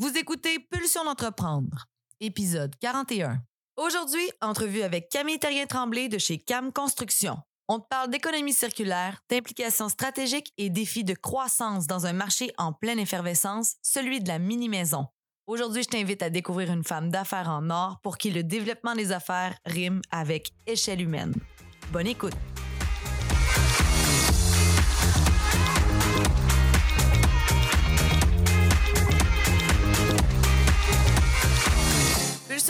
Vous écoutez Pulsion d'entreprendre, épisode 41. Aujourd'hui, entrevue avec Camille Terrien-Tremblay de chez Cam Construction. On te parle d'économie circulaire, d'implications stratégiques et défis de croissance dans un marché en pleine effervescence, celui de la mini-maison. Aujourd'hui, je t'invite à découvrir une femme d'affaires en or pour qui le développement des affaires rime avec échelle humaine. Bonne écoute!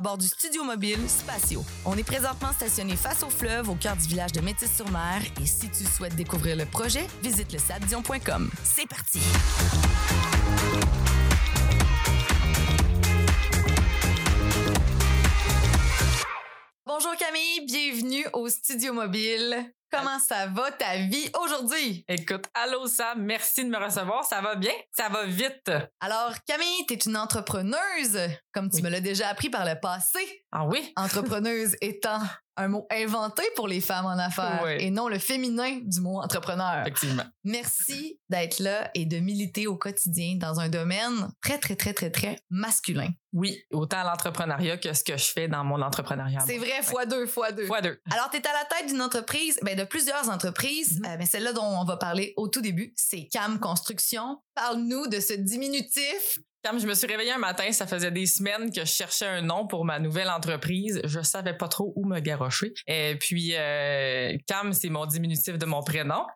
bord du studio mobile Spatio. On est présentement stationné face au fleuve au cœur du village de Métis-sur-Mer et si tu souhaites découvrir le projet, visite le sabdion.com. C'est parti! Bonjour Camille, bienvenue au studio mobile. Comment ça va ta vie aujourd'hui? Écoute, allô Sam, merci de me recevoir. Ça va bien? Ça va vite. Alors, Camille, tu es une entrepreneuse, comme tu Oui. me l'as déjà appris par le passé. Ah oui? Entrepreneuse étant un mot inventé pour les femmes en affaires Oui. et non le féminin du mot entrepreneur. Effectivement. Merci d'être là et de militer au quotidien dans un domaine très, très, très, très, très masculin. Oui, autant l'entrepreneuriat que ce que je fais dans mon entrepreneuriat. C'est vrai, fois deux, fois deux. Fois deux. Alors, tu es à la tête d'une entreprise, ben, de plusieurs entreprises, Mhm. euh, mais celle-là dont on va parler au tout début, c'est Cam Construction. Parle-nous de ce diminutif. Quand je me suis réveillée un matin, ça faisait des semaines que je cherchais un nom pour ma nouvelle entreprise. Je savais pas trop où me garrocher. Et puis, euh, Cam, c'est mon diminutif de mon prénom.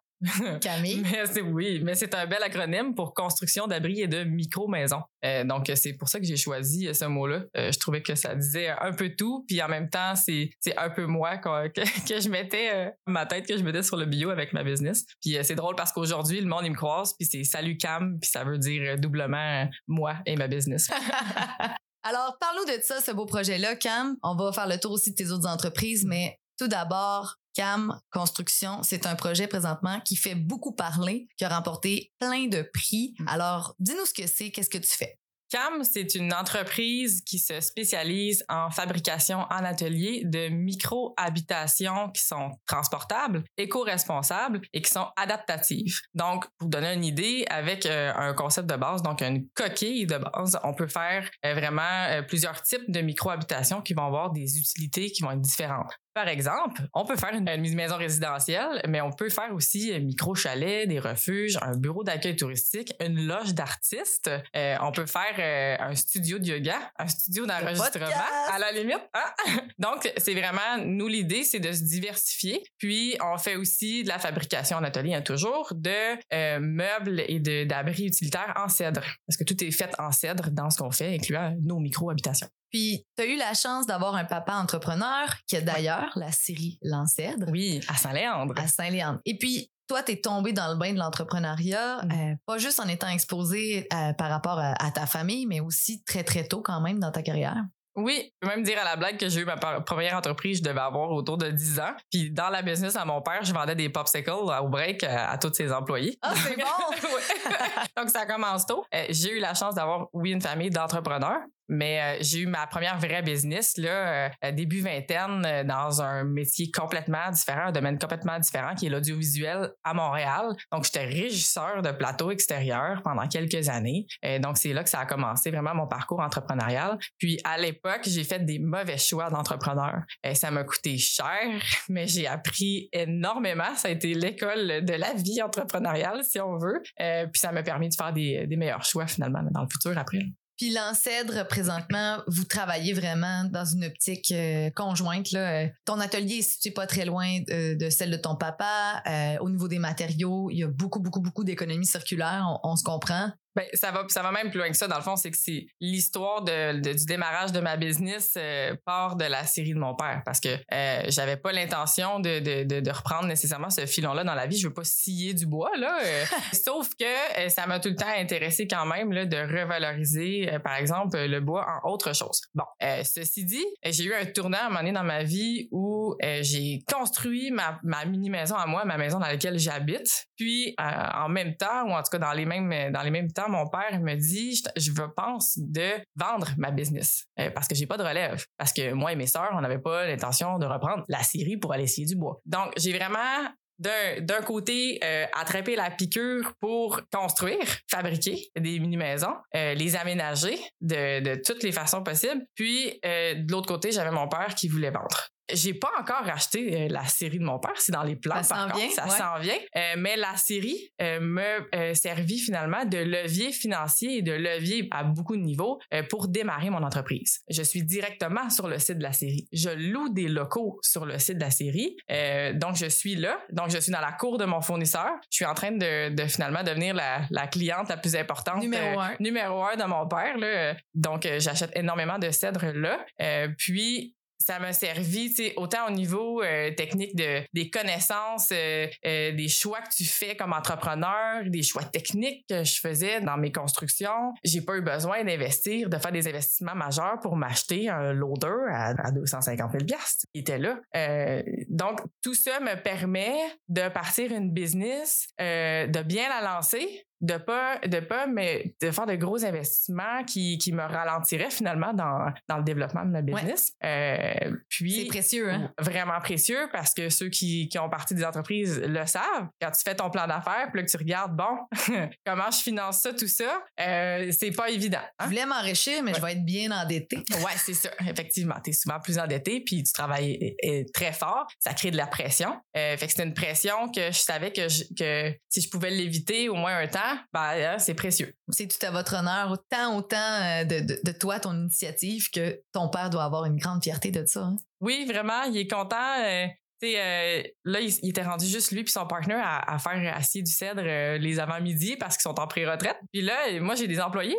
Camille? Mais c'est oui, mais c'est un bel acronyme pour construction d'abris et de micro-maisons. Euh, donc c'est pour ça que j'ai choisi euh, ce mot-là. Euh, je trouvais que ça disait un peu tout, puis en même temps c'est c'est un peu moi que, que je mettais euh, ma tête que je mettais sur le bio avec ma business. Puis c'est drôle parce qu'aujourd'hui le monde il me croise puis c'est salut Cam puis ça veut dire doublement moi et ma business. Alors, parle-nous de ça, ce beau projet-là, Cam. On va faire le tour aussi de tes autres entreprises, mais tout d'abord, Cam Construction, c'est un projet présentement qui fait beaucoup parler, qui a remporté plein de prix. Alors, dis-nous ce que c'est, qu'est-ce que tu fais? CAM, c'est une entreprise qui se spécialise en fabrication en atelier de micro-habitations qui sont transportables, éco-responsables et qui sont adaptatives. Donc, pour vous donner une idée, avec euh, un concept de base, donc une coquille de base, on peut faire euh, vraiment euh, plusieurs types de micro-habitations qui vont avoir des utilités qui vont être différentes. Par exemple, on peut faire une, une maison résidentielle, mais on peut faire aussi un micro-chalet, des refuges, un bureau d'accueil touristique, une loge d'artistes. Euh, on peut faire euh, un studio de yoga, un studio d'enregistrement, à la limite. hein? Donc, c'est vraiment, nous, l'idée, c'est de se diversifier. Puis, on fait aussi de la fabrication en atelier, hein, toujours, de euh, meubles et d'abris utilitaires en cèdre. Parce que tout est fait en cèdre dans ce qu'on fait, incluant nos micro-habitations. Puis, tu as eu la chance d'avoir un papa entrepreneur qui a d'ailleurs la série L'Ancêtre Oui, à Saint-Léandre. à Saint-Léandre. Et puis, toi, tu es tombé dans le bain de l'entrepreneuriat, Mm. euh, pas juste en étant exposé euh, par rapport à, à ta famille, mais aussi très, très tôt quand même dans ta carrière. Oui, je peux même dire à la blague que j'ai eu ma première entreprise, je devais avoir autour de 10 ans. Puis dans la business à mon père, je vendais des popsicles au break à, à tous ses employés. Ah, c'est bon! Donc ça commence tôt. Euh, j'ai eu la chance d'avoir, oui, une famille d'entrepreneurs, mais euh, j'ai eu ma première vraie business là, euh, début vingtaine, euh, dans un métier complètement différent, un domaine complètement différent qui est l'audiovisuel à Montréal. Donc j'étais régisseur de plateau extérieur pendant quelques années. Euh, donc c'est là que ça a commencé vraiment mon parcours entrepreneurial. Puis à l'époque, j'ai fait des mauvais choix d'entrepreneur. Ça m'a coûté cher, mais j'ai appris énormément. Ça a été l'école de la vie entrepreneuriale, si on veut. Euh, puis ça m'a permis de faire des meilleurs choix finalement dans le futur après. Puis l'ancêtre, présentement, vous travaillez vraiment dans une optique euh, conjointe. Là. Euh, Ton atelier est situé pas très loin de, de celle de ton papa. Euh, au niveau des matériaux, il y a beaucoup, beaucoup, beaucoup d'économies circulaires, on se comprend. Ben, ça va, ça va même plus loin que ça. Dans le fond, c'est que c'est l'histoire de, du démarrage de ma business euh, part de la série de mon père parce que euh, j'avais pas l'intention de, de, de, reprendre nécessairement ce filon-là dans la vie. Je veux pas scier du bois, là. Euh. sauf que ça m'a tout le temps intéressé quand même là, de revaloriser, par exemple, le bois en autre chose. Bon, ceci dit, j'ai eu un tournant à un moment donné dans ma vie où j'ai construit ma, ma mini-maison à moi, ma maison dans laquelle j'habite. Puis, en même temps, ou en tout cas dans les mêmes, dans les mêmes temps, mon père me dit, je, pense de vendre ma business euh, parce que j'ai pas de relève. Parce que moi et mes sœurs, on n'avait pas l'intention de reprendre la série pour aller essayer du bois. Donc, j'ai vraiment d'un côté euh, attraper la piqûre pour construire, fabriquer des mini-maisons, euh, les aménager de, de, toutes les façons possibles. Puis de l'autre côté, j'avais mon père qui voulait vendre. J'ai pas encore acheté euh, la série de mon père, c'est dans les plans. Ça s'en vient, ça s'en vient. Euh, mais la série euh, me servit finalement de levier financier et de levier à beaucoup de niveaux pour démarrer mon entreprise. Je suis directement sur le site de la série. Je loue des locaux sur le site de la série, donc je suis là. Donc je suis dans la cour de mon fournisseur. Je suis en train de, de finalement devenir la, la, cliente la plus importante, numéro un, numéro un de mon père. Là. Donc j'achète énormément de cèdres là. puis ça m'a servi, tu autant au niveau euh, technique de des connaissances, euh, euh, des choix que tu fais comme entrepreneur, des choix techniques que je faisais dans mes constructions. J'ai pas eu besoin d'investir, de faire des investissements majeurs pour m'acheter un loader à, 250 000 Il était là. donc tout ça me permet de partir une business, de bien la lancer, de pas de pas mais de faire de gros investissements qui, qui me ralentiraient finalement dans, dans le développement de ma business. Euh, puis c'est précieux hein? Vraiment précieux parce que ceux qui, qui ont parti des entreprises le savent. Quand tu fais ton plan d'affaires, puis là que tu regardes bon comment je finance ça tout ça, euh, c'est pas évident. Hein? Je voulais m'enrichir mais je vais être bien endetté. ouais, c'est ça. Effectivement, tu es souvent plus endetté puis tu travailles très fort, ça crée de la pression. Euh, fait que c'est une pression que je savais que que si je pouvais l'éviter au moins un temps ben, c'est précieux. C'est tout à votre honneur, autant, autant euh, de, de, toi, ton initiative, que ton père doit avoir une grande fierté de ça. Hein? Oui, vraiment, il est content. Euh, euh, là, il, était rendu juste lui puis son partner à, faire acier du cèdre euh, les avant-midi parce qu'ils sont en pré-retraite. Puis là, moi, j'ai des employés.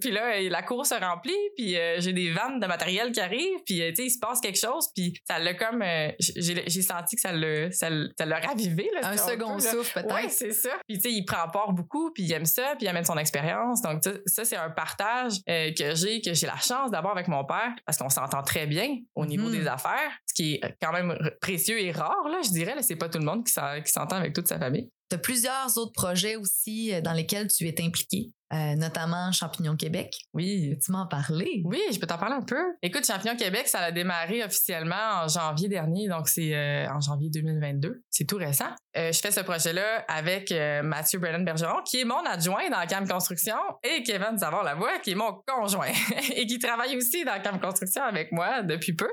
Puis là, la course se remplit, puis euh, j'ai des vannes de matériel qui arrivent, puis tu sais, il se passe quelque chose, puis ça l'a comme... j'ai senti que ça l'a ça, l'a ravivé. Là, Un second souffle, peut-être. Oui, c'est ça. Puis tu sais, il prend part beaucoup, puis il aime ça, puis il amène son expérience. Donc ça, c'est un partage que j'ai, que j'ai la chance d'avoir avec mon père, parce qu'on s'entend très bien au niveau mm-hmm. des affaires, ce qui est quand même précieux est rare, là, je dirais. C'est pas tout le monde qui s'entend avec toute sa famille. Tu as plusieurs autres projets aussi euh, dans lesquels tu es impliqué. Euh, notamment Champignon Québec. Oui. tu m'en parler? Oui, je peux t'en parler un peu. Écoute, Champignon Québec, ça a démarré officiellement en janvier dernier, donc c'est euh, en janvier 2022. C'est tout récent. Euh, je fais ce projet-là avec Mathieu Brennan Bergeron, qui est mon adjoint dans Cam Construction, et Kevin Savard-Lavoie, qui est mon conjoint, et qui travaille aussi dans Cam Construction avec moi depuis peu.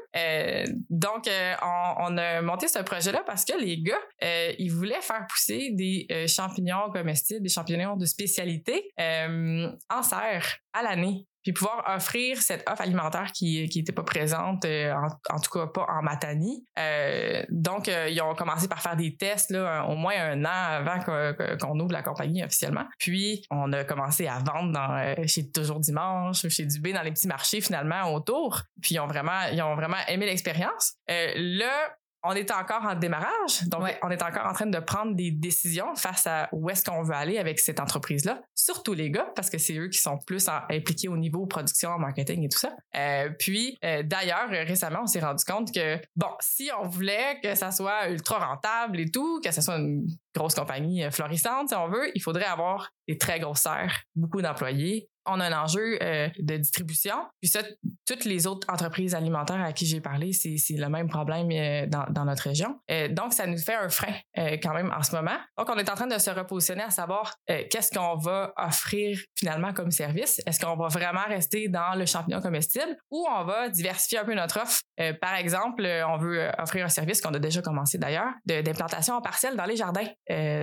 donc, on, on, a monté ce projet-là parce que les gars, ils voulaient faire pousser des champignons comestibles, des champignons de spécialité euh, en serre à l'année puis pouvoir offrir cette offre alimentaire qui qui était pas présente euh, en, tout cas pas en Matanie. Euh, donc ils ont commencé par faire des tests là au moins un an avant qu'on ouvre la compagnie officiellement. Puis on a commencé à vendre dans chez toujours dimanche, chez Dubé dans les petits marchés finalement autour. Puis ils ont vraiment ils ont vraiment aimé l'expérience. là on est encore en démarrage, donc on est encore en train de prendre des décisions face à où est-ce qu'on veut aller avec cette entreprise-là. Surtout les gars, parce que c'est eux qui sont plus impliqués au niveau production, marketing et tout ça. Euh, puis euh, d'ailleurs, récemment, on s'est rendu compte que bon, si on voulait que ça soit ultra rentable et tout, que ça soit une grosse compagnie euh, florissante, si on veut, il faudrait avoir des très grosses serres, beaucoup d'employés, on a un enjeu euh, de distribution. Puis ça, toutes les autres entreprises alimentaires à qui j'ai parlé, c'est, le même problème euh, dans, notre région. Euh, donc, ça nous fait un frein quand même en ce moment. Donc, on est en train de se repositionner à savoir qu'est-ce qu'on va offrir finalement comme service. Est-ce qu'on va vraiment rester dans le champignon comestible ou on va diversifier un peu notre offre? par exemple, on veut offrir un service qu'on a déjà commencé d'ailleurs, d'implantation en parcelle dans les jardins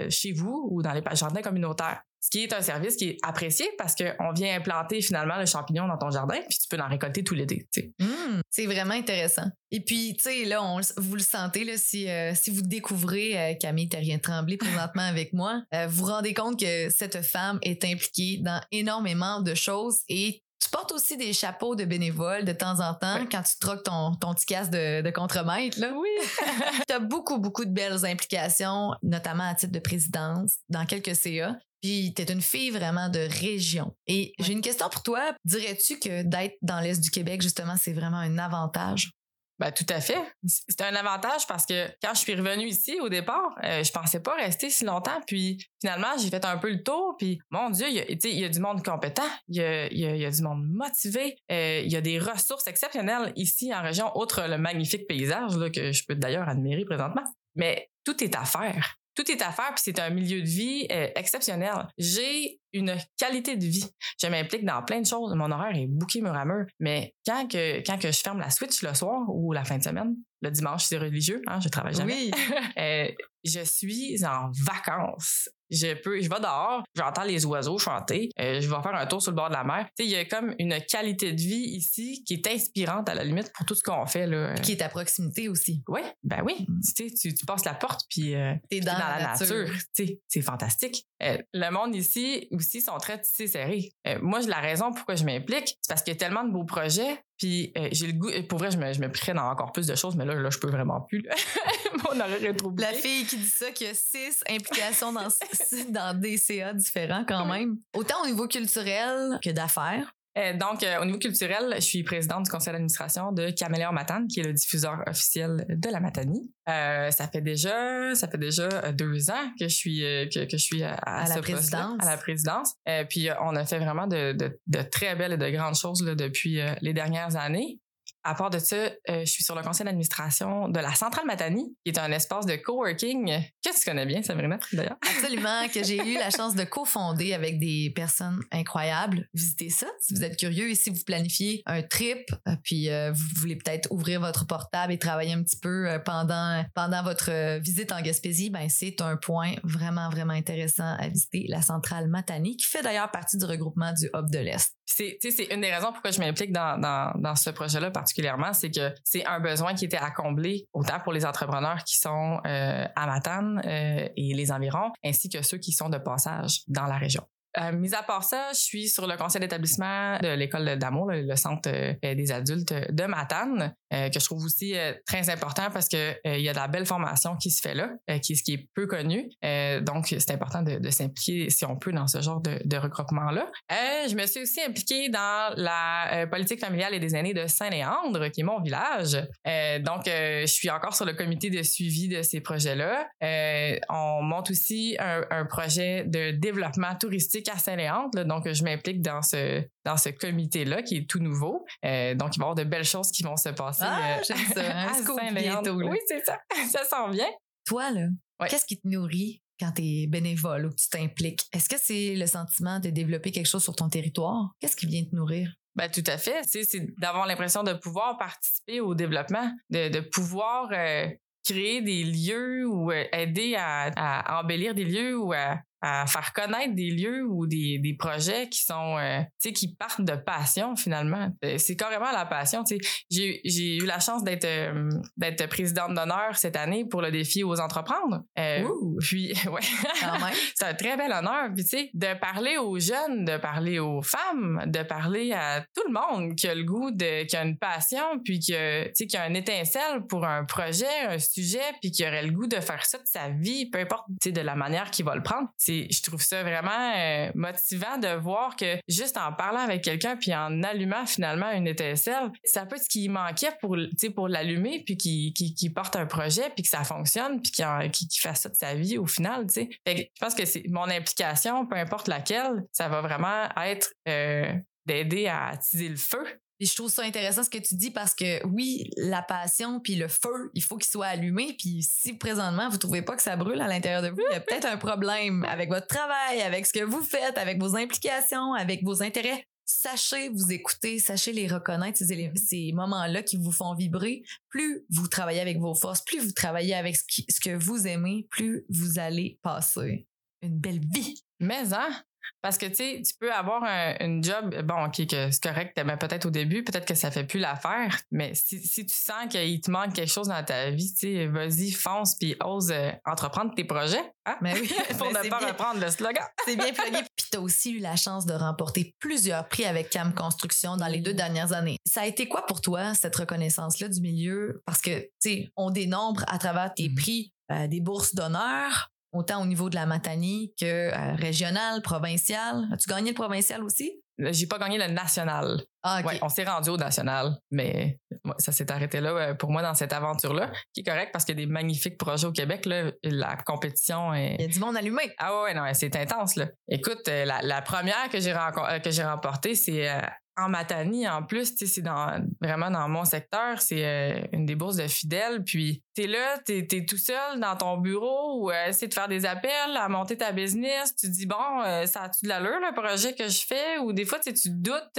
chez vous ou dans les jardins communautaires. Ce qui est un service qui est apprécié parce qu'on vient implanter finalement le champignon dans ton jardin, puis tu peux en récolter tout l'été. Mmh, c'est vraiment intéressant. Et puis, tu sais, là, on, vous le sentez, là, si, euh, si vous découvrez euh, Camille rien tremblé présentement avec moi, euh, vous vous rendez compte que cette femme est impliquée dans énormément de choses et tu portes aussi des chapeaux de bénévole de temps en temps quand tu troques ton, ton petit casque de, de contremaître. Là. Oui. tu as beaucoup, beaucoup de belles implications, notamment à titre de présidence dans quelques CA. Puis t'es une fille vraiment de région. Et j'ai une question pour toi. Dirais-tu que d'être dans l'Est du Québec, justement, c'est vraiment un avantage? Ben, tout à fait. C'est un avantage parce que quand je suis revenue ici au départ, euh, je pensais pas rester si longtemps. Puis finalement, j'ai fait un peu le tour. Puis mon Dieu, il y a, il y a du monde compétent, il y a, y a, du monde motivé, euh, il y a des ressources exceptionnelles ici en région, outre le magnifique paysage là, que je peux d'ailleurs admirer présentement. Mais tout est à faire tout est à faire, puis c'est un milieu de vie euh, exceptionnel. J'ai une qualité de vie. Je m'implique dans plein de choses. Mon horaire est bouqué mur à mur. Mais quand que, quand que je ferme la switch le soir ou la fin de semaine, le dimanche, c'est religieux, hein, je travaille jamais. Oui. euh, je suis en vacances. Je peux, je vais dehors, j'entends les oiseaux chanter, euh, je vais faire un tour sur le bord de la mer. Tu sais, il y a comme une qualité de vie ici qui est inspirante à la limite pour tout ce qu'on fait là. Qui est à proximité aussi. Oui, ben oui. Mm. Tu sais, tu, tu passes la porte puis euh, t'es dans, dans, la, nature. Tu sais, c'est fantastique. Euh, le monde ici aussi sont très tissés serrés. Moi, la raison pourquoi je m'implique, c'est parce qu'il y a tellement de beaux projets. Puis euh, j'ai le goût, pour vrai, je me, je me dans encore plus de choses, mais là, là, je peux vraiment plus. Mon horaire est trop La fille qui dit ça, qui a six implications dans, dans des CA différents quand même. Autant au niveau culturel que d'affaires. Euh, donc, euh, au niveau culturel, je suis présidente du conseil d'administration de Caméléon Matane, qui est le diffuseur officiel de la Matanie. Euh, ça fait déjà, ça fait déjà deux ans que je suis que, que je suis à, à, la présidence. à la présidence. puis on a fait vraiment de, de, de, très belles et de grandes choses là, depuis les dernières années. À part de ça, euh, je suis sur le conseil d'administration de la Centrale Matani, qui est un espace de coworking que tu connais bien, Sabrina, d'ailleurs. Absolument, que j'ai eu la chance de cofonder avec des personnes incroyables. Visitez ça si vous êtes curieux et si vous planifiez un trip, euh, puis euh, vous voulez peut-être ouvrir votre portable et travailler un petit peu pendant, pendant votre visite en Gaspésie, ben c'est un point vraiment, vraiment intéressant à visiter, la Centrale Matani, qui fait d'ailleurs partie du regroupement du Hub de l'Est. C'est une des raisons pourquoi je m'implique dans, dans, dans ce projet-là particulièrement, c'est que c'est un besoin qui était à combler autant pour les entrepreneurs qui sont euh, à Matane euh, et les environs, ainsi que ceux qui sont de passage dans la région. Euh, mis à part ça, je suis sur le conseil d'établissement de l'école d'amour, le, centre euh, des adultes de Matane, euh, que je trouve aussi très important parce que il y a de la belle formation qui se fait là, qui, qui est peu connu. donc, c'est important de, s'impliquer, si on peut, dans ce genre de, de regroupement-là. je me suis aussi impliquée dans la politique familiale et des aînés de Saint-Léandre, qui est mon village. donc, je suis encore sur le comité de suivi de ces projets-là. on monte aussi un projet de développement touristique à Saint-Léandre. Donc, je m'implique dans ce, dans ce comité-là qui est tout nouveau. Euh, donc, il va y avoir de belles choses qui vont se passer ah, euh, ça. à Saint-Léandre. Oui, c'est ça. Ça sent bien. Toi, là, qu'est-ce qui te nourrit quand tu es bénévole ou que tu t'impliques? Est-ce que c'est le sentiment de développer quelque chose sur ton territoire? Qu'est-ce qui vient te nourrir? Ben, tout à fait. C'est d'avoir l'impression de pouvoir participer au développement, de, de pouvoir euh, créer des lieux ou aider à, à, embellir des lieux ou à, à faire connaître des lieux ou des, des projets qui sont euh, tu sais qui partent de passion finalement. Euh, c'est carrément la passion tu sais. J'ai eu la chance d'être euh, d'être présidente d'honneur cette année pour le défi aux entreprendre. Euh, puis ouais. C'est un très bel honneur. Puis tu sais de parler aux jeunes de parler aux femmes de parler à tout le monde qui a le goût de qui a une passion puis que tu sais qui a une étincelle pour un projet un sujet puis qui aurait le goût de faire ça de sa vie peu importe tu sais de la manière qu'il va le prendre je trouve ça vraiment euh, motivant de voir que juste en parlant avec quelqu'un puis en allumant finalement une étincelle, ça peut être ce qui manquait pour, pour l'allumer puis qui, qui, porte un projet puis que ça fonctionne puis qui, fasse ça de sa vie au final, tu sais. je pense que c'est mon implication, peu importe laquelle, ça va vraiment être euh, d'aider à attiser le feu et je trouve ça intéressant ce que tu dis parce que oui, la passion puis le feu, il faut qu'il soit allumé. Puis si présentement vous trouvez pas que ça brûle à l'intérieur de vous, il y a peut-être un problème avec votre travail, avec ce que vous faites, avec vos implications, avec vos intérêts. Sachez vous écouter, sachez les reconnaître, ces, ces moments-là qui vous font vibrer. Plus vous travaillez avec vos forces, plus vous travaillez avec ce, ce que vous aimez, plus vous allez passer une belle vie. Mais hein, Parce que, tu sais, tu peux avoir un, une job, bon, OK, que c'est correct, mais peut-être au début, peut-être que ça fait plus l'affaire, mais si, si tu sens qu'il te manque quelque chose dans ta vie, tu sais, vas-y, fonce, puis ose euh, entreprendre tes projets. Hein? Mais oui, Pour mais ne pas bien. reprendre le slogan. C'est bien plugué. Puis tu as aussi eu la chance de remporter plusieurs prix avec Cam Construction dans les deux dernières années. Ça a été quoi pour toi, cette reconnaissance-là du milieu? Parce que, tu sais, on dénombre à travers tes Mhm. prix euh, des bourses d'honneur, autant au niveau de la Matanie que euh, régional, provincial. As-tu gagné le provincial aussi? J'ai pas gagné le national. Ah. Ouais, on s'est rendu au national, mais ça s'est arrêté là euh, pour moi dans cette aventure-là, qui est correct parce qu'il y a des magnifiques projets au Québec. Là, la compétition est. Il y a du monde allumé. Ah ouais, non, c'est intense là. Écoute, euh, la, la première que j'ai euh, que j'ai remportée, c'est euh, en Matanie en plus, c'est dans vraiment dans mon secteur, c'est euh, une des bourses de fidèles. Puis t'es là, t'es es tout seul dans ton bureau ou euh, de faire des appels, à monter ta business. Tu dis bon, euh, ça a-tu de l'allure le projet que je fais? Ou des fois tu doutes,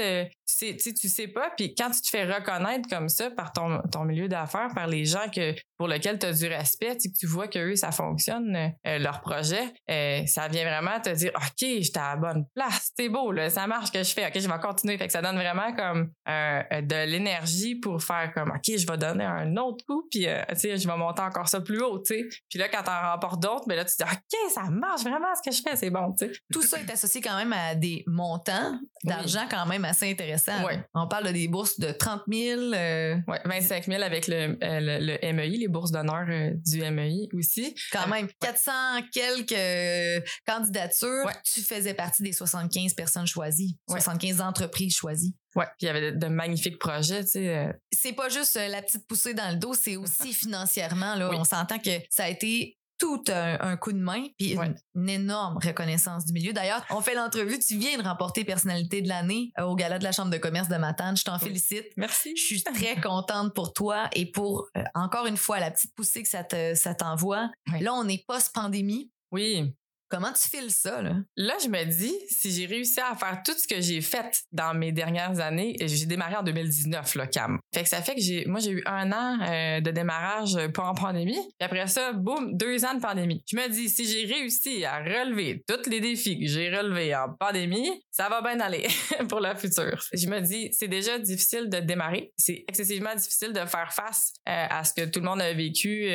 sais, tu sais, tu sais pas. Puis quand tu te fais reconnaître comme ça par ton, ton milieu d'affaires, par les gens que pour lesquels tu as du respect, tu que tu vois que eux ça fonctionne euh, leur projet, euh, ça vient vraiment te dire ok, j'étais à la bonne place, c'est beau là, ça marche ce que je fais, ok, je vais continuer. Fait que ça donne vraiment comme euh, de l'énergie pour faire comme ok, je vais donner un autre coup, puis tu sais, je vais monter encore ça plus haut, tu sais. Puis là quand t'en remportes d'autres, mais là tu te dis ok, ça marche vraiment ce que je fais, c'est bon, tu sais. Tout ça est associé quand même à des montants d'argent quand même assez intéressants. Ouais. On parle de des bourses de 30 000. euh, Ouais, 25 000 avec le, euh, le, le MEI, les bourses d'honneur euh, du MEI aussi. quand même 400 quelques euh, candidatures. Tu faisais partie des 75 personnes choisies, Ouais. 75 entreprises choisies. Ouais, puis il y avait de, de magnifiques projets, tu sais. C'est pas juste la petite poussée dans le dos, c'est aussi financièrement. Là, Oui. On s'entend que ça a été tout un, un coup de main puis une, Ouais. une énorme reconnaissance du milieu. D'ailleurs, on fait l'entrevue, tu viens de remporter personnalité de l'année euh, au gala de la Chambre de commerce de Matane. Je t'en Oui. félicite. Merci. Je suis très contente pour toi et pour, euh, encore une fois, la petite poussée que ça te- ça t'envoie. Là, on est post-pandémie. Oui. Comment tu files ça, là? Là, je me dis, si j'ai réussi à faire tout ce que j'ai fait dans mes dernières années, et j'ai démarré en 2019, là, Cam. Fait que ça fait que j'ai, moi, j'ai eu un an euh, de démarrage euh, pas en pandémie. Puis après ça, boum, deux ans de pandémie. Je me dis, si j'ai réussi à relever tous les défis que j'ai relevés en pandémie, ça va bien aller pour le futur. Je me dis, c'est déjà difficile de démarrer. C'est excessivement difficile de faire face euh, à ce que tout le monde a vécu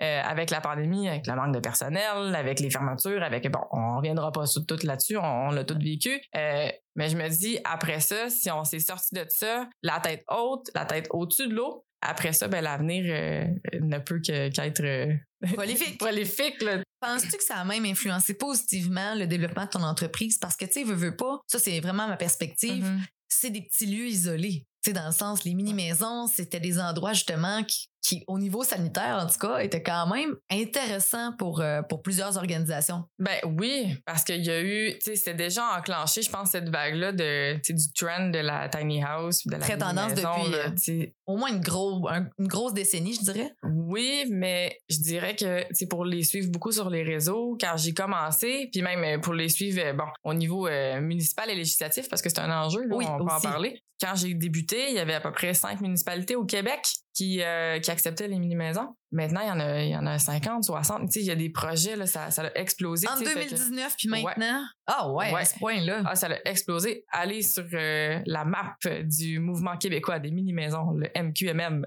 avec la pandémie, avec le manque de personnel, avec les fermetures, avec bon, on reviendra pas sur tout là-dessus, on, on l'a tout vécu. Euh, mais je me dis, après ça, si on s'est sorti de ça, la tête haute, la tête au-dessus de l'eau, après ça, ben l'avenir euh, ne peut qu'être euh, Prolifique. prolifique. Là. Penses-tu que ça a même influencé positivement le développement de ton entreprise? Parce que, tu sais, veux, veux pas, ça, c'est vraiment ma perspective. Mhm. C'est des petits lieux isolés. Tu sais, dans le sens, les mini-maisons, c'était des endroits, justement, qui, qui, au niveau sanitaire, en tout cas, étaient quand même intéressants pour, euh, pour plusieurs organisations. Ben oui, parce qu'il y a eu, tu sais, c'était déjà enclenché, je pense, cette vague-là de, du trend de la tiny house, de la Très tendance maison, depuis, là, euh. Au moins une, gros, un- une grosse décennie, je dirais. Oui, mais je dirais que c'est pour les suivre beaucoup sur les réseaux quand j'ai commencé, puis même euh, pour les suivre bon au niveau euh, municipal et législatif parce que c'est un enjeu, là, Oui, on peut en aussi. parler. Quand j'ai débuté, il y avait à peu près cinq municipalités au Québec qui euh, qui acceptaient les mini maisons. Maintenant, il y en a il y en a 50, 60. Tu sais, il y a des projets là, ça ça a explosé. En tu sais, fait que- 2019 puis maintenant? Ah ouais, Ouais. à ce point-là. ah, ça a explosé. Allez sur euh, la map du mouvement québécois des mini-maisons, le MQMM.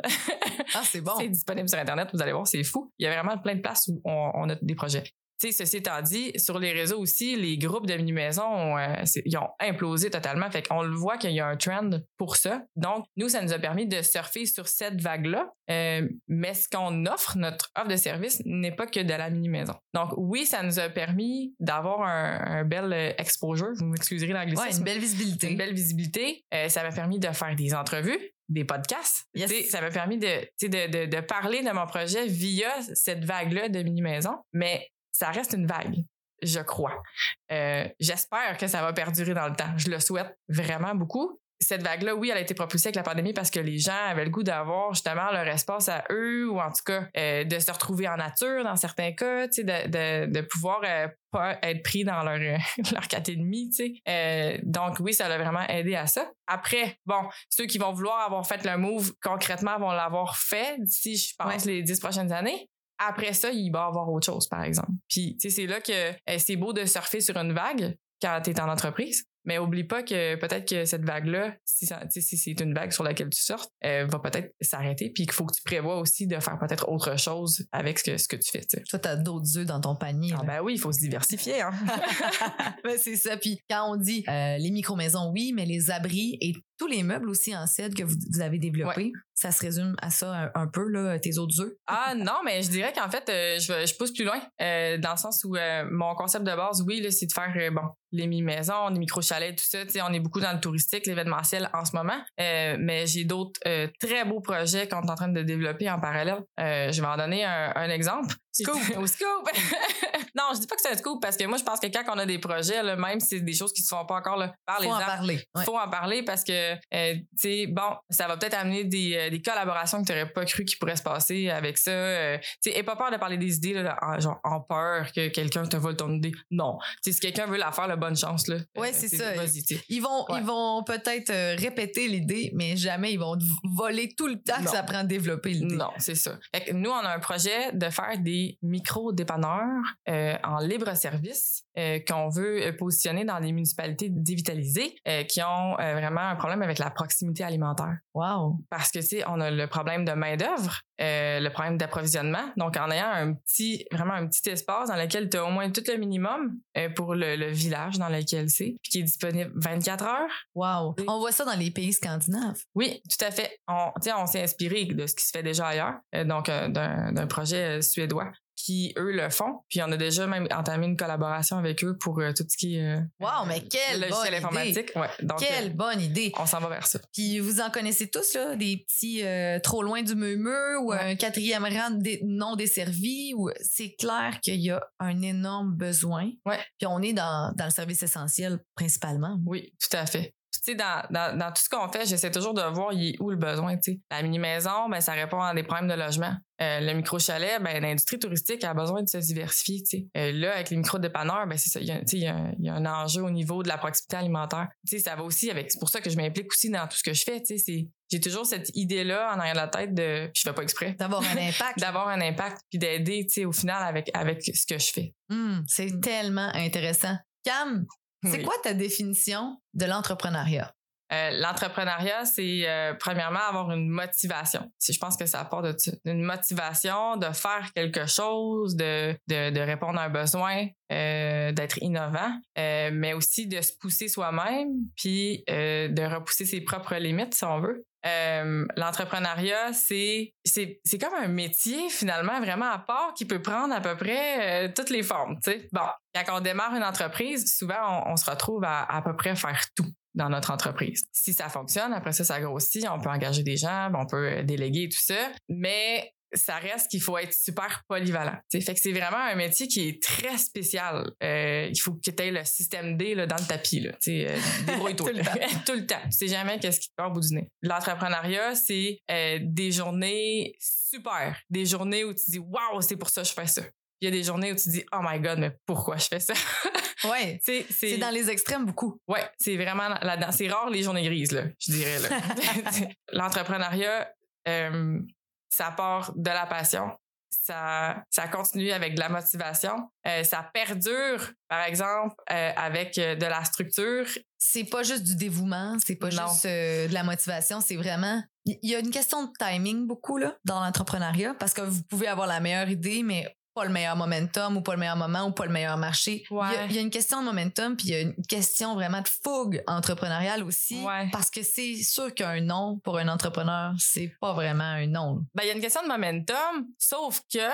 Ah, c'est bon. C'est disponible sur Internet, vous allez voir, c'est fou. Il y a vraiment plein de places où on, on a des projets. Sais, ceci étant dit, sur les réseaux aussi, les groupes de mini-maisons, ont, euh, ils ont implosé totalement. Fait qu'on le voit qu'il y a un trend pour ça. Donc, nous, ça nous a permis de surfer sur cette vague-là. Euh, mais ce qu'on offre, notre offre de service, n'est pas que de la mini-maison. Donc, oui, ça nous a permis d'avoir un, un bel euh, exposure. Vous m'excuserez l'anglicisme Ouais, une belle visibilité. une belle visibilité. Euh, ça m'a permis de faire des entrevues, des podcasts. Yes. Ça m'a permis de, de, de parler de mon projet via cette vague-là de mini-maison. Mais ça reste une vague, je crois. Euh, J'espère que ça va perdurer dans le temps. Je le souhaite vraiment beaucoup. Cette vague-là, oui, elle a été propulsée avec la pandémie parce que les gens avaient le goût d'avoir justement leur espace à eux ou en tout cas euh, de se retrouver en nature dans certains cas, tu sais, de, de, de pouvoir euh, pas être pris dans leur, euh, leur 4,5, tu sais. Euh, donc oui, ça l'a vraiment aidé à ça. Après, bon, ceux qui vont vouloir avoir fait le move concrètement vont l'avoir fait d'ici, je pense, les dix prochaines années. Après ça, il va y avoir autre chose, par exemple. Puis, tu sais, c'est là que euh, c'est beau de surfer sur une vague, quand tu es en entreprise. Mais oublie pas que peut-être que cette vague-là, si, si c'est une vague sur laquelle tu sortes, euh, va peut-être s'arrêter. Puis qu'il faut que tu prévois aussi de faire peut-être autre chose avec ce que, ce que tu fais. T'sais. Toi, tu as d'autres œufs dans ton panier. Ah, ben oui, il faut se diversifier. Hein? ben, c'est ça. Puis quand on dit euh, les micro-maisons, oui, mais les abris et tous les meubles aussi en cèdre que vous, avez développés, ça se résume à ça un, peu, là, tes autres œufs? Ah non, mais je dirais qu'en fait, euh, je, je, pousse plus loin, euh, dans le sens où euh, mon concept de base, oui, c'est de faire, bon, les mi-maisons, les micro-chalets, tout ça. on est beaucoup dans le touristique, l'événementiel en ce moment, mais j'ai d'autres très beaux projets qu'on est en train de développer en parallèle. je vais en donner un, un exemple. Scoop! Au scoop! non, je dis pas que c'est un scoop parce que moi, je pense que quand on a des projets, là, même si c'est des choses qui se font pas encore là, par les Faut en parler. Faut en parler parce que, euh, tu sais, bon, ça va peut-être amener des, euh, des collaborations que tu n'aurais pas cru qui pourraient se passer avec ça. Euh, tu sais, et pas peur de parler des idées, là, en, genre, en peur que quelqu'un te vole ton idée. Non. Tu sais, si quelqu'un veut la faire, la bonne chance, là. Ouais, c'est ça. Ils vont, ils vont peut-être répéter l'idée, mais jamais ils vont voler tout le temps que ça prend de développer l'idée. Non, c'est ça. Fait nous, on a un projet de faire des micro-dépanneurs en libre service qu'on veut positionner dans les municipalités dévitalisées qui ont vraiment un problème avec la proximité alimentaire. Wow. Parce que, tu sais, on a le problème de main-d'œuvre, euh, le problème d'approvisionnement. Donc, en ayant un petit, vraiment un petit espace dans lequel tu as au moins tout le minimum euh, pour le, village dans lequel c'est, puis qui est disponible 24 heures. Wow. On voit ça dans les pays scandinaves. Oui, tout à fait. On, on s'est inspiré de ce qui se fait déjà ailleurs, euh, donc d'un projet suédois qui, eux, le font. Puis on a déjà même entamé une collaboration avec eux pour euh, tout ce qui est... Euh, wow, mais quelle bonne informatique. idée! Ouais, donc, quelle euh, bonne idée! On s'en va vers ça. Puis vous en connaissez tous, là, des petits trop loin du murmure ou un quatrième rang non desservi. Ou... C'est clair qu'il y a un énorme besoin. Ouais. Puis on est dans, dans le service essentiel principalement. Oui, tout à fait dans, dans, dans, tout ce qu'on fait, j'essaie toujours de voir où le besoin. sais. La mini-maison, ben, ça répond à des problèmes de logement. Euh, le micro-chalet, ben, l'industrie touristique a besoin de se diversifier. Euh, là, avec les micro-dépanneurs, ben, c'est ça. Il y, a, y, a, y, a, un enjeu au niveau de la proximité alimentaire. sais, ça va aussi avec. C'est pour ça que je m'implique aussi dans tout ce que je fais. J'ai toujours cette idée-là en arrière de la tête de. je fais pas exprès. D'avoir un impact. D'avoir un impact, puis d'aider au final avec, avec ce que je fais. Hum, c'est tellement intéressant. Cam, c'est quoi ta définition de l'entrepreneuriat? Euh, l'entrepreneuriat, c'est euh, premièrement avoir une motivation. Je pense que ça apporte une motivation de faire quelque chose, de, de, répondre à un besoin, euh, d'être innovant, mais aussi de se pousser soi-même, puis de repousser ses propres limites, si on veut. l'entrepreneuriat, c'est, c'est, comme un métier finalement vraiment à part qui peut prendre à peu près toutes les formes. Bon, quand on démarre une entreprise, souvent on, on se retrouve à à peu près faire tout dans notre entreprise. Si ça fonctionne, après ça, ça grossit, on peut engager des gens, on peut déléguer tout ça, mais ça reste qu'il faut être super polyvalent. T'sais. Fait que c'est vraiment un métier qui est très spécial. Euh, il faut que tu aies le système D là, dans le tapis. Là. Euh, débrouille-toi. Tout le temps. Tout le temps. Tu sais jamais qu'est-ce qui te part au bout du nez. L'entrepreneuriat, c'est euh, des journées super. Des journées où tu dis « Wow, c'est pour ça que je fais ça ». Il y a des journées où tu dis Oh my God, mais pourquoi je fais ça? Ouais. c'est dans les extrêmes beaucoup. Ouais, c'est vraiment là-dedans. C'est rare les journées grises, là, je dirais. L'entrepreneuriat, euh, ça part de la passion. Ça, ça continue avec de la motivation. Euh, ça perdure, par exemple, euh, avec de la structure. C'est pas juste du dévouement, c'est pas juste de la motivation, c'est vraiment il y a une question de timing beaucoup là dans l'entrepreneuriat parce que vous pouvez avoir la meilleure idée mais pas le meilleur momentum ou pas le meilleur moment ou pas le meilleur marché. Il, y a, une question de momentum puis il y a une question vraiment de fougue entrepreneuriale aussi parce que c'est sûr qu'un nom pour un entrepreneur, c'est pas vraiment un nom. Ben, il y a une question de momentum, sauf que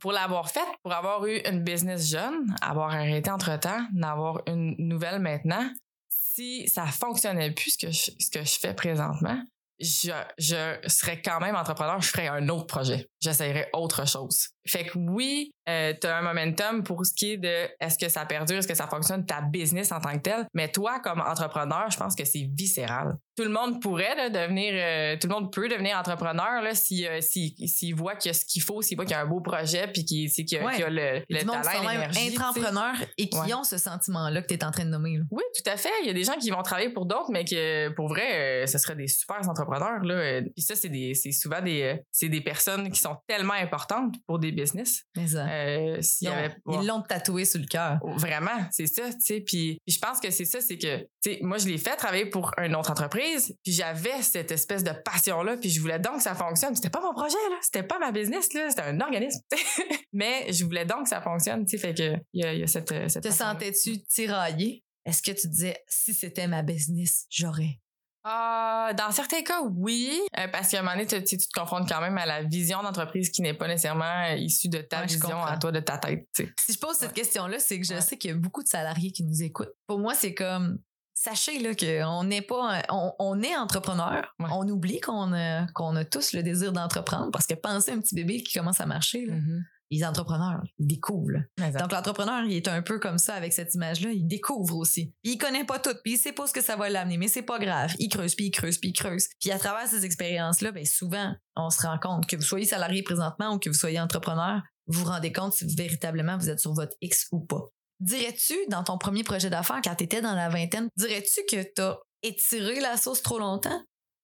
pour l'avoir fait, pour avoir eu une business jeune, avoir arrêté entre-temps, d'avoir une nouvelle maintenant, si ça fonctionnait plus ce que ce que je fais présentement, je, je serais quand même entrepreneur, je ferais un autre projet. J'essayerais autre chose. Fait que oui, euh, tu as un momentum pour ce qui est de est-ce que ça perdure, est-ce que ça fonctionne, ta business en tant que tel. Mais toi, comme entrepreneur, je pense que c'est viscéral. Tout le monde pourrait là, devenir, euh, tout le monde peut devenir entrepreneur euh, si, s'il voit qu'il y a ce qu'il faut, s'il voit qu'il y a un beau projet, puis qu'il, qu'il, y a, qu'il y a le, le talent, l'énergie. entrepreneurs et qui ont ce sentiment-là que tu es en train de nommer. Oui, tout à fait. Il y a des gens qui vont travailler pour d'autres, mais que pour vrai, ce serait des super entrepreneurs. Là. Puis ça, c'est, souvent des, des personnes qui sont tellement importantes pour des des business. Euh, s'il ils y l'ont tatoué sur le cœur. Oh, Vraiment, c'est ça, tu sais. Puis, puis je pense que c'est ça, c'est que, tu sais, moi, je l'ai fait travailler pour une autre entreprise, puis j'avais cette espèce de passion-là, puis je voulais donc que ça fonctionne. C'était pas mon projet, là. C'était pas ma business, là. C'était un organisme. Mais je voulais donc que ça fonctionne, tu sais. Fait que, il y a, il y a cette. cette Te sentais-tu tiraillé? Est-ce que tu disais, si c'était ma business, j'aurais? Ah, dans certains cas, oui, euh, parce qu'à un moment donné, tu, te confrontes quand même à la vision d'entreprise qui n'est pas nécessairement euh, issue de ta Ouais, vision à toi, de ta tête. Si je pose cette Ouais. question-là, c'est que je Ouais. sais qu'il y a beaucoup de salariés qui nous écoutent. Pour moi, c'est comme, sachez là qu'on n'est pas, on, on est entrepreneur. Ouais. On oublie qu'on a, qu'on a tous le désir d'entreprendre parce que pensez à un petit bébé qui commence à marcher, là, les entrepreneurs, ils découvrent. Donc, l'entrepreneur, il est un peu comme ça avec cette image-là. Il découvre aussi. Puis il connaît pas tout. Puis il sait pas ce que ça va l'amener. Mais c'est pas grave. Il creuse, puis il creuse, puis il creuse. Puis à travers ces expériences-là, ben souvent, on se rend compte que vous soyez salarié présentement ou que vous soyez entrepreneur, vous vous rendez compte si véritablement vous êtes sur votre X ou pas. Dirais-tu, dans ton premier projet d'affaires, quand tu étais dans la vingtaine, dirais-tu que tu as étiré la sauce trop longtemps?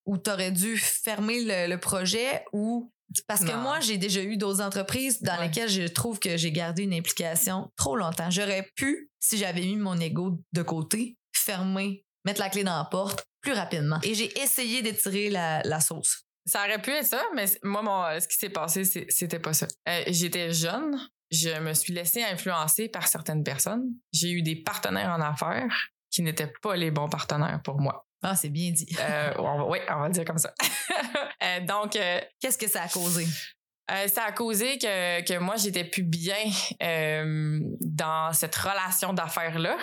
Ou t'aurais dû fermer le, le projet ou parce que moi, j'ai déjà eu d'autres entreprises dans Ouais. lesquelles je trouve que j'ai gardé une implication trop longtemps. J'aurais pu, si j'avais mis mon ego de côté, fermer, mettre la clé dans la porte plus rapidement. Et j'ai essayé d'étirer la, la sauce. Ça aurait pu être ça, mais moi, mon, ce qui s'est passé, c'était pas ça. Euh, J'étais jeune, je me suis laissée influencer par certaines personnes. J'ai eu des partenaires en affaires qui n'étaient pas les bons partenaires pour moi. Ah, c'est bien dit. Euh, on va- oui, on va le dire comme ça. Euh, donc, euh, Qu'est-ce que ça a causé? ça a causé que, que moi, j'étais plus bien dans cette relation d'affaires-là.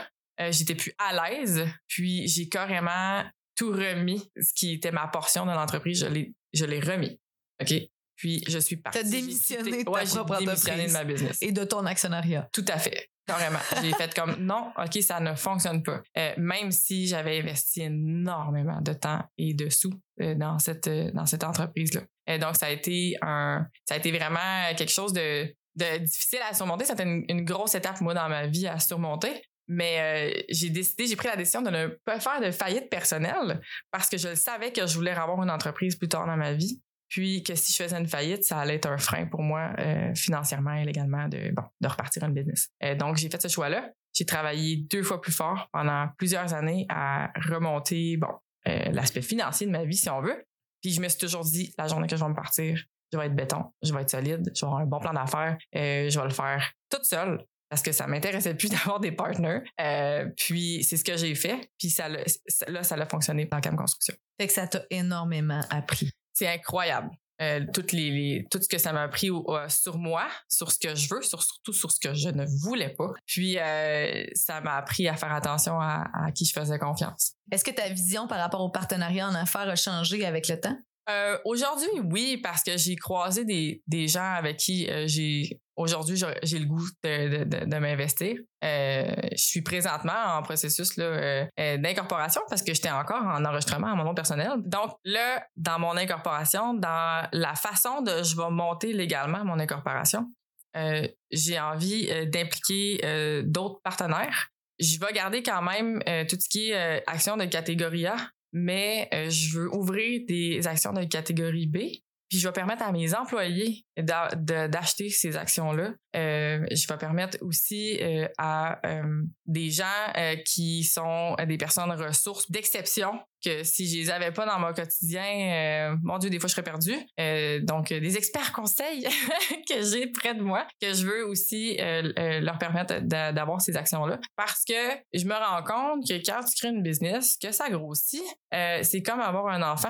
J'étais plus à l'aise. Puis, j'ai carrément tout remis, ce qui était ma portion de l'entreprise, je l'ai, je l'ai remis. OK? Puis, je suis partie. T'as démissionné de ouais, propre démissionné entreprise. de ma business. Et de ton actionnariat. Tout à fait. Carrément. J'ai fait comme non, OK, ça ne fonctionne pas. Euh, même si j'avais investi énormément de temps et de sous euh, dans cette euh, dans cette entreprise-là. Donc, ça a été un ça a été vraiment quelque chose de, de difficile à surmonter. C'était une, une grosse étape, moi, dans ma vie à surmonter. Mais euh, j'ai décidé, j'ai pris la décision de ne pas faire de faillite personnelle parce que je le savais que je voulais avoir une entreprise plus tard dans ma vie. Puis que si je faisais une faillite, ça allait être un frein pour moi euh, financièrement et légalement de, bon, de repartir un business. Euh, donc, j'ai fait ce choix-là. J'ai travaillé deux fois plus fort pendant plusieurs années à remonter bon, euh, l'aspect financier de ma vie, si on veut. Puis je me suis toujours dit, la journée que je vais me partir, je vais être béton, je vais être solide, je vais avoir un bon plan d'affaires, je vais le faire toute seule parce que ça m'intéressait plus d'avoir des. Euh, puis c'est ce que j'ai fait. Puis ça, là, ça a fonctionné dans Cam Construction. Fait que ça t'a énormément appris. C'est incroyable. Euh, toutes les, tout ce que ça m'a appris euh, sur moi, sur ce que je veux, sur, surtout sur ce que je ne voulais pas. Puis euh, ça m'a appris à faire attention à, à qui je faisais confiance. Est-ce que ta vision par rapport au partenariat en affaires a changé avec le temps? Euh, aujourd'hui, oui, parce que j'ai croisé des, des gens avec qui euh, j'ai aujourd'hui j'ai le goût de, de, de, m'investir. Euh, je suis présentement en processus d'incorporation parce que j'étais encore en enregistrement à mon nom personnel. Donc là, dans mon incorporation, dans la façon de je vais monter légalement mon incorporation, j'ai envie d'impliquer d'autres partenaires. Je vais garder quand même tout ce qui est action de catégorie A, mais euh, je veux ouvrir des actions de catégorie B. Puis je vais permettre à mes employés d'acheter ces actions-là. Euh, je vais permettre aussi euh, à euh, des gens qui sont des personnes ressources d'exception que si je les avais pas dans mon quotidien, mon Dieu, des fois je serais perdue. Donc des experts conseils que j'ai près de moi, que je veux aussi leur permettre d'a- d'avoir ces actions-là. Parce que je me rends compte que quand tu crées une business, que ça grossit, c'est comme avoir un enfant.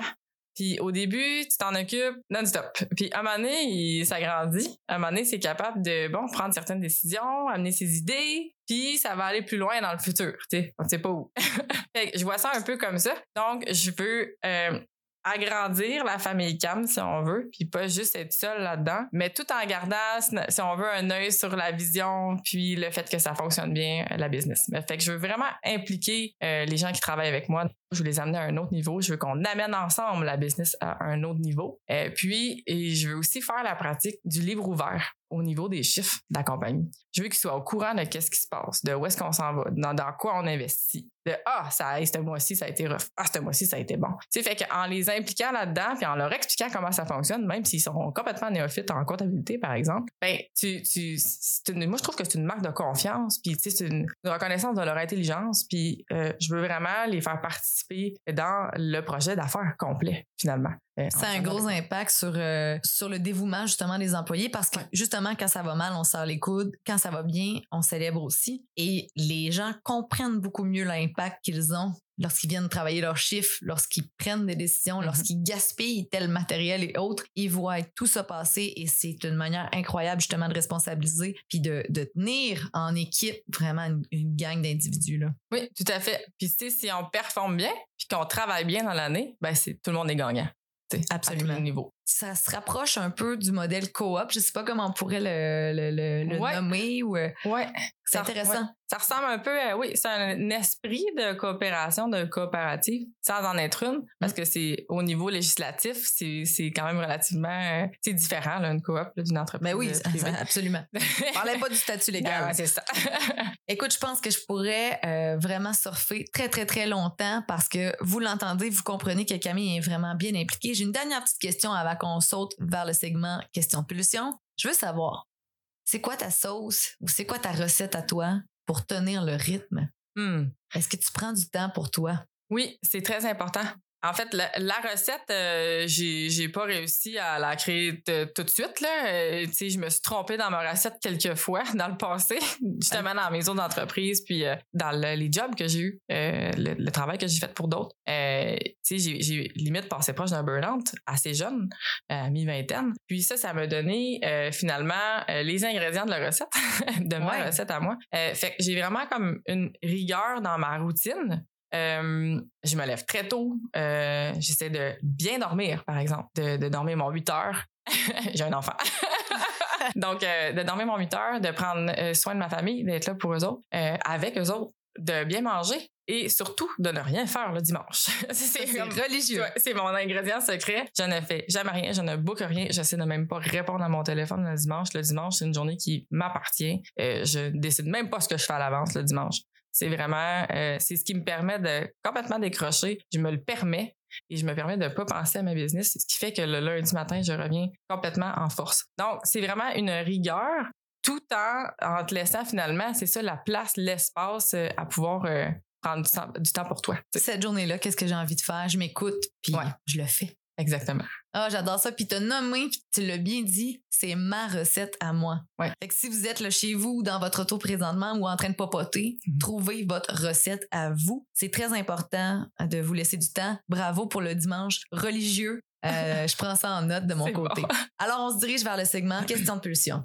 Puis au début, tu t'en occupes non-stop. Puis à un moment donné, il s'agrandit. À un moment donné, c'est capable de bon prendre certaines décisions, amener ses idées, puis ça va aller plus loin dans le futur. Tu sais, on sait pas où. fait que je vois ça un peu comme ça. Donc, je veux euh, agrandir la famille Cam, si on veut, puis pas juste être seul là-dedans, mais tout en gardant, si on veut, un œil sur la vision, puis le fait que ça fonctionne bien, la business. Mais fait que je veux vraiment impliquer euh, les gens qui travaillent avec moi. Je veux les amener à un autre niveau. Je veux qu'on amène ensemble la business à un autre niveau. Euh, puis, je veux aussi faire la pratique du livre ouvert. Au niveau des chiffres de la compagnie. Je veux qu'ils soient au courant de qu'est-ce qui se passe, de où est-ce qu'on s'en va, dans, dans quoi on investit. De ah, ça, hey, ce mois-ci, ça a été rough. Ah, ce mois-ci, ça a été bon. Tu sais, fait qu'en les impliquant là-dedans, puis en leur expliquant comment ça fonctionne, même s'ils sont complètement néophytes en comptabilité, par exemple, ben, tu, tu, une, moi, je trouve que c'est une marque de confiance, puis c'est une, reconnaissance de leur intelligence, puis euh, je veux vraiment les faire participer dans le projet d'affaires complet, finalement. Euh, c'est un gros impact sur, euh, sur le dévouement justement des employés parce que justement quand ça va mal, on sort les coudes. Quand ça va bien, on célèbre aussi. Et les gens comprennent beaucoup mieux l'impact qu'ils ont lorsqu'ils viennent travailler leurs chiffres, lorsqu'ils prennent des décisions, mm-hmm. lorsqu'ils gaspillent tel matériel et autres, ils voient tout ça passer et c'est une manière incroyable justement de responsabiliser puis de, de tenir en équipe vraiment une, une gang d'individus. Là. Oui, tout à fait. Puis tu sais, si on performe bien puis qu'on travaille bien dans l'année, ben c'est tout le monde est gagnant. Absolument. À. Ça se rapproche un peu du modèle coop. Je sais pas comment on pourrait le, le, le, nommer ou. Euh, ouais. C'est intéressant. Ça ressemble un peu à, oui, c'est un esprit de coopération, de coopérative, sans en être une, parce mm. que c'est au niveau législatif, c'est, quand même relativement, euh, c'est différent, là, une coop, d'une entreprise. Ben oui, euh, absolument. Parlez pas du statut légal. Ben c'est ça. Écoute, je pense que je pourrais euh, vraiment surfer très, très, très longtemps parce que vous l'entendez, vous comprenez que Camille est vraiment bien impliquée. J'ai une dernière petite question avant qu'on saute vers le segment question de pulsion. Je veux savoir, c'est quoi ta sauce ou c'est quoi ta recette à toi pour tenir le rythme? Hmm. Est-ce que tu prends du temps pour toi? Oui, c'est très important. En fait, la, recette, euh, j'ai, pas réussi à la créer tout de suite. Là. Euh, je me suis trompée dans ma recette quelques fois dans le passé, justement dans la maison d'entreprise, puis euh, dans les jobs que j'ai eu, le, travail que j'ai fait pour d'autres. j'ai, j'ai limite passé proche d'un burn-out assez jeune, à mi-vingtaine. Puis ça, ça m'a donné finalement les ingrédients de la recette, de ma recette à moi. fait que j'ai vraiment comme une rigueur dans ma routine euh, je me lève très tôt. Euh, j'essaie de bien dormir, par exemple, de, dormir mon 8 heures. J'ai un enfant. Donc, euh, de dormir mon 8 heures, de prendre soin de ma famille, d'être là pour eux autres, avec eux autres, de bien manger et surtout de ne rien faire le dimanche. c'est religieux. C'est mon ingrédient secret. Je ne fais jamais rien, je ne boucle rien, j'essaie de même pas répondre à mon téléphone le dimanche. Le dimanche, c'est une journée qui m'appartient. je décide même pas ce que je fais à l'avance le dimanche. C'est vraiment, euh, c'est ce qui me permet de complètement décrocher. Je me le permets et je me permets de pas penser à ma business, ce qui fait que le lundi matin, je reviens complètement en force. Donc, c'est vraiment une rigueur tout en, en te laissant finalement, c'est ça, la place, l'espace euh, à pouvoir euh, prendre du temps, pour toi. Cette journée-là, qu'est-ce que j'ai envie de faire? Je m'écoute, puis je le fais. Exactement. Ah, j'adore ça. Puis t'as nommé, tu l'as bien dit, c'est ma recette à moi. Ouais. Fait que si vous êtes là chez vous, dans votre auto présentement ou en train de popoter, mhm. trouvez votre recette à vous. C'est très important de vous laisser du temps. Bravo pour le dimanche religieux. Euh, je prends ça en note de mon côté. Alors, on se dirige vers le segment question de pulsion.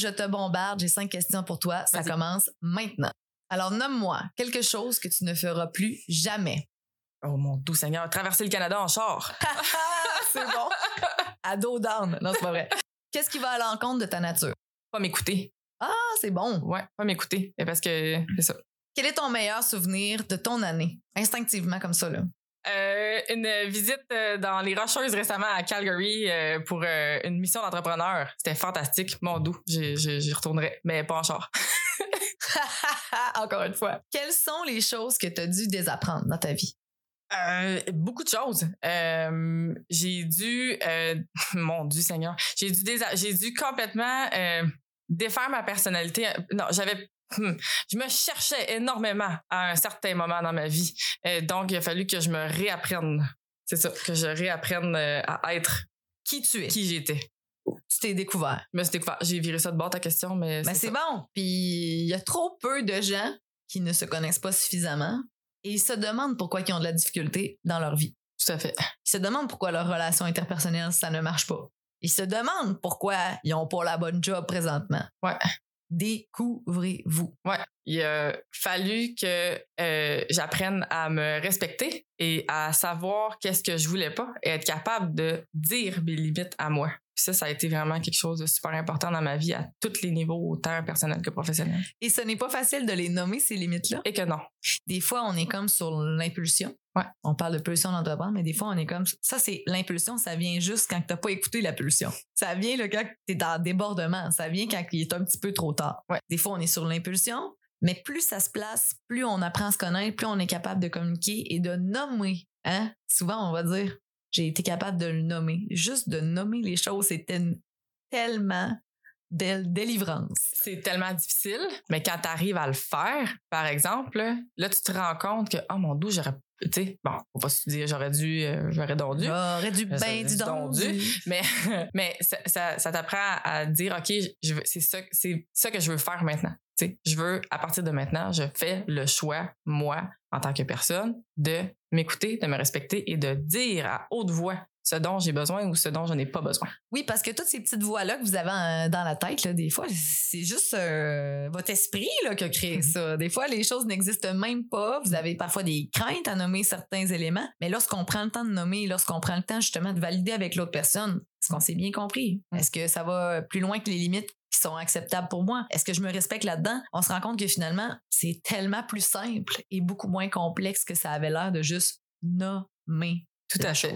Je te bombarde, j'ai cinq questions pour toi. Ça commence maintenant. Alors, nomme-moi quelque chose que tu ne feras plus jamais. Oh mon doux Seigneur, traverser le Canada en char. c'est bon. À dos down. Non, c'est pas vrai. Qu'est-ce qui va à l'encontre de ta nature? Pas m'écouter. Ah, c'est bon. Ouais, pas m'écouter. Parce que c'est ça. Quel est ton meilleur souvenir de ton année? Instinctivement, comme ça, là. Euh, une visite euh, dans les Rocheuses récemment à Calgary euh, pour une mission d'entrepreneur. C'était fantastique, mon doux. J'y retournerai, mais pas en char. Encore une fois. Quelles sont les choses que tu as dû désapprendre dans ta vie? beaucoup de choses. j'ai dû, mon Dieu Seigneur, j'ai dû, j'ai dû complètement défaire ma personnalité. Non, j'avais Hmm. je me cherchais énormément à un certain moment dans ma vie. Euh, donc, il a fallu que je me réapprenne. C'est ça, que je réapprenne euh, à être qui tu es. Qui j'étais. tu t'es découvert. Mais c'était quoi? J'ai viré ça de bord ta question, mais. Ben, c'est bon. Puis il y a trop peu de gens qui ne se connaissent pas suffisamment et ils se demandent pourquoi ils ont de la difficulté dans leur vie. Tout à fait. Ils se demandent pourquoi leur relation interpersonnelle, ça ne marche pas. Ils se demandent pourquoi ils ont pas la bonne job présentement. Ouais. Découvrez-vous. Ouais. Il a fallu que euh, j'apprenne à me respecter et à savoir qu'est-ce que je voulais pas et être capable de dire mes limites à moi. Puis ça, ça a été vraiment quelque chose de super important dans ma vie à tous les niveaux, autant personnel que professionnel. Et ce n'est pas facile de les nommer, ces limites-là? Et que non. Des fois, on est comme sur l'impulsion. Ouais. On parle de pulsion d'entreprendre, mais des fois, on est comme ça, c'est l'impulsion, ça vient juste quand tu n'as pas écouté la pulsion. Ça vient là, quand tu es en débordement. Ça vient quand il est un petit peu trop tard. Ouais. Des fois, on est sur l'impulsion, mais plus ça se place, plus on apprend à se connaître, plus on est capable de communiquer et de nommer. Hein? Souvent, on va dire j'ai été capable de le nommer. Juste de nommer les choses, c'était tellement belle délivrance. C'est tellement difficile, mais quand tu arrives à le faire, par exemple, là, tu te rends compte que, oh mon dieu, j'aurais. Tu sais, bon, faut pas se dire j'aurais dû, euh, j'aurais donc dû. J'aurais dû ben du dondu. don. Mais, mais ça, ça, ça t'apprend à dire, OK, c'est ça, c'est ça que je veux faire maintenant. Tu sais, je veux, à partir de maintenant, je fais le choix, moi, en tant que personne, de m'écouter, de me respecter et de dire à haute voix ce dont j'ai besoin ou ce dont je n'ai pas besoin. Oui, parce que toutes ces petites voix-là que vous avez dans la tête, là, des fois, c'est juste euh, votre esprit là, qui a créé Mhm. ça. Des fois, les choses n'existent même pas. Vous avez parfois des craintes à nommer certains éléments. Mais lorsqu'on prend le temps de nommer, lorsqu'on prend le temps justement de valider avec l'autre personne, est-ce qu'on s'est bien compris? Est-ce que ça va plus loin que les limites qui sont acceptables pour moi? Est-ce que je me respecte là-dedans? On se rend compte que finalement, c'est tellement plus simple et beaucoup moins complexe que ça avait l'air de juste nommer Tout la à fait.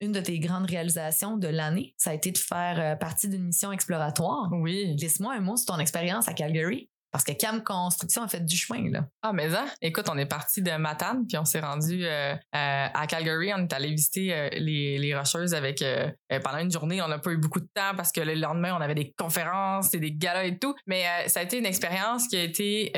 Une de tes grandes réalisations de l'année, ça a été de faire euh, partie d'une mission exploratoire. Oui. Laisse-moi un mot sur ton expérience à Calgary. Parce que Cam Construction a fait du chemin, là. Ah, mais ça, écoute, on est parti de Matane, puis on s'est rendu euh, euh, à Calgary. On est allé visiter euh, les, les Rocheuses avec. pendant une journée, on n'a pas eu beaucoup de temps parce que le lendemain, on avait des conférences et des galas et tout. Mais ça a été une expérience qui a été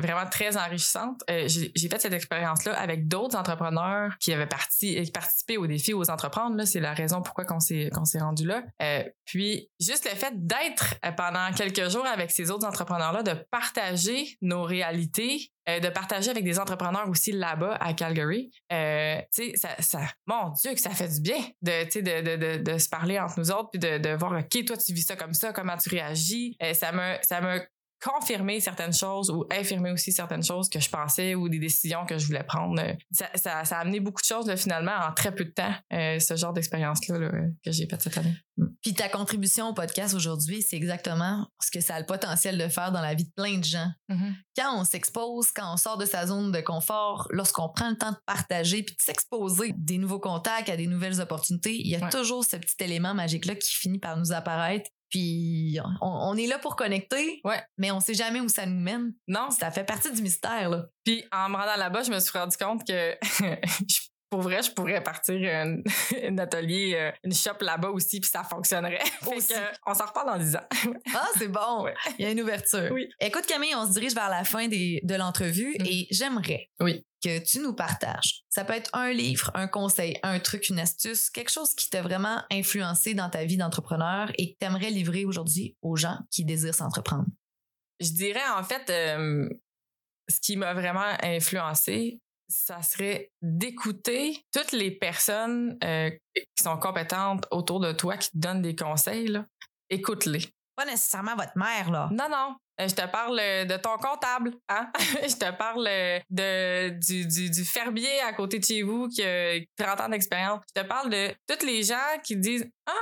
vraiment très enrichissante. J'ai fait cette expérience-là avec d'autres entrepreneurs qui avaient parti, qui participaient au défi aux entreprendre. C'est la raison pourquoi qu'on s'est rendu là. Puis, juste le fait d'être pendant quelques jours avec ces autres entrepreneurs-là, de partager nos réalités, euh, de partager avec des entrepreneurs aussi là-bas à Calgary. Euh, ça, mon Dieu, que ça fait du bien de, de, de, de, de se parler entre nous autres puis de, de voir, OK, toi, tu vis ça comme ça, comment tu réagis. Euh, ça me, ça me confirmer certaines choses ou infirmer aussi certaines choses que je pensais ou des décisions que je voulais prendre. Ça, ça, ça a amené beaucoup de choses finalement en très peu de temps, ce genre d'expérience-là là, que j'ai faite cette année. Puis ta contribution au podcast aujourd'hui, c'est exactement ce que ça a le potentiel de faire dans la vie de plein de gens. Quand on s'expose, quand on sort de sa zone de confort, lorsqu'on prend le temps de partager puis de s'exposer des nouveaux contacts, à des nouvelles opportunités, il y a Ouais. toujours ce petit élément magique-là qui finit par nous apparaître. Puis on, on est là pour connecter, Ouais. mais on sait jamais où ça nous mène. Non, Ça fait partie du mystère, là. Puis en me rendant là-bas, je me suis rendu compte que je- pour vrai, je pourrais partir un, un atelier, euh, une shop là-bas aussi, puis ça fonctionnerait. Fait Aussi. que, on s'en reparle dans 10 ans. Ah, c'est bon. Ouais. Il y a une ouverture. Oui. Écoute, Camille, on se dirige vers la fin des- de l'entrevue Mm. et j'aimerais Oui. que tu nous partages. Ça peut être un livre, un conseil, un truc, une astuce, quelque chose qui t'a vraiment influencé dans ta vie d'entrepreneur et que tu aimerais livrer aujourd'hui aux gens qui désirent s'entreprendre. Je dirais en fait, euh, ce qui m'a vraiment influencé, ça serait d'écouter toutes les personnes euh, qui sont compétentes autour de toi, qui te donnent des conseils. Écoute-les. Pas nécessairement votre mère, là. Non, non. Euh, Je te parle euh, de ton comptable, hein? Je te parle de, du, du, du fermier à côté de chez vous qui a 30 ans d'expérience. Je te parle de tous les gens qui disent Ah,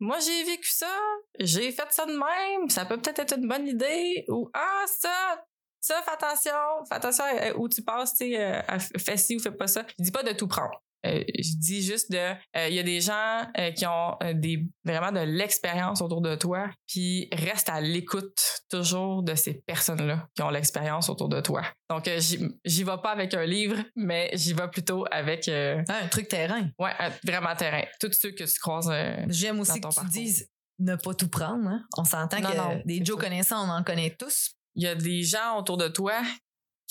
moi j'ai vécu ça, j'ai fait ça de même, ça peut peut-être être une bonne idée. Ou Ah, ça, ça, fais attention, fais attention à- où tu passes, tu sais, euh, fais ci ou fais pas ça. Je dis pas de tout prendre. Euh, je dis juste de euh, il y a des gens euh, qui ont euh, des vraiment de l'expérience autour de toi puis reste à l'écoute toujours de ces personnes là qui ont l'expérience autour de toi donc euh, j'y vais pas avec un livre mais j'y vais plutôt avec euh, Ah, un truc terrain. ouais vraiment terrain tous ceux que tu croises euh, J'aime aussi Dans que ton tu parcours. dises ne pas tout prendre. hein. On s'entend que non, des Joe connaissants, on en connaît tous. Il y a des gens autour de toi